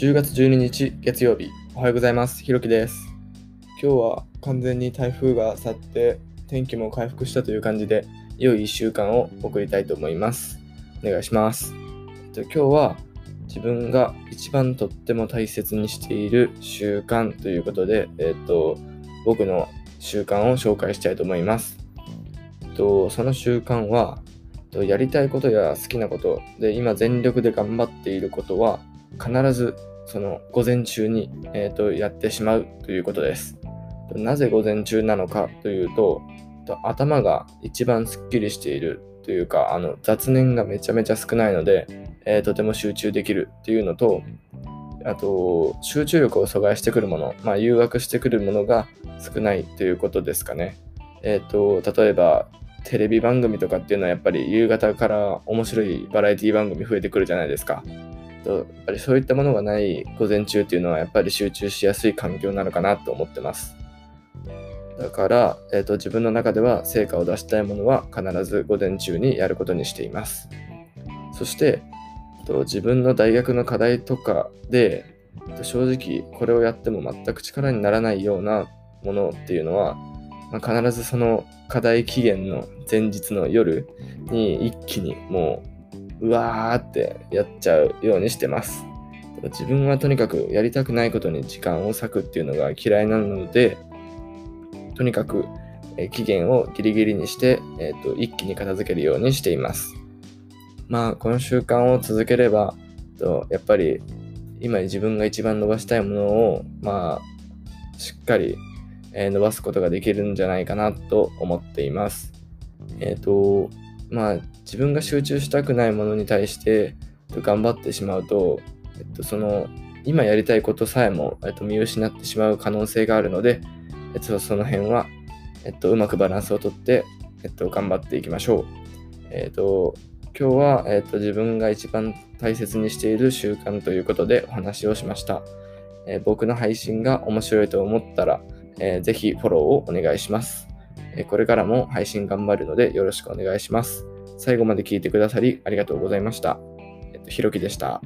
10月12日月曜日。おはようございます。ひろきです。今日は完全に台風が去って天気も回復したという感じで良い1週間を送りたいと思います。お願いします。今日は自分が一番とっても大切にしている習慣ということで、えっと、僕の習慣を紹介したいと思います。とその習慣はやりたいことや好きなこと。で今全力で頑張っていることは必ずその午前中に、えーと、やってしまうということです。なぜ午前中なのかというと頭が一番すっきりしているというかあの雑念がめちゃめちゃ少ないので、えー、とても集中できるっていうのとあと集中力を阻害してくるもの、まあ、誘惑してくるものが少ないということですかね。えっ、ー、と例えばテレビ番組とかっていうのはやっぱり夕方から面白いバラエティ番組増えてくるじゃないですか。とやっぱりそういったものがない午前中っていうのはやっぱり集中しやすい環境なのかなと思ってます。だから、えーと、自分の中では成果を出したいものは必ず午前中にやることにしています。そして、と自分の大学の課題とかで正直これをやっても全く力にならないようなものっていうのは、まあ、必ずその課題期限の前日の夜に一気にもううわーってやっちゃうようにしてます。自分はとにかくやりたくないことに時間を割くっていうのが嫌いなので、とにかく期限をギリギリにして、えーと、一気に片付けるようにしています。まあ、この習慣を続ければ、とやっぱり今自分が一番伸ばしたいものを、まあ、しっかり、伸ばすことができるんじゃないかなと思っています。えっ、ー、と、まあ、自分が集中したくないものに対して頑張ってしまうと、えっと、その、今やりたいことさえも、えっと、見失ってしまう可能性があるので、えっと、その辺は、えっと、うまくバランスをとって、えっと、頑張っていきましょう。えっと、今日は、えっと、自分が一番大切にしている習慣ということでお話をしました。えー、僕の配信が面白いと思ったら、えー、ぜひフォローをお願いします、え、これからも配信頑張るのでよろしくお願いします。最後まで聞いてくださりありがとうございました。えっと、ひろきでした。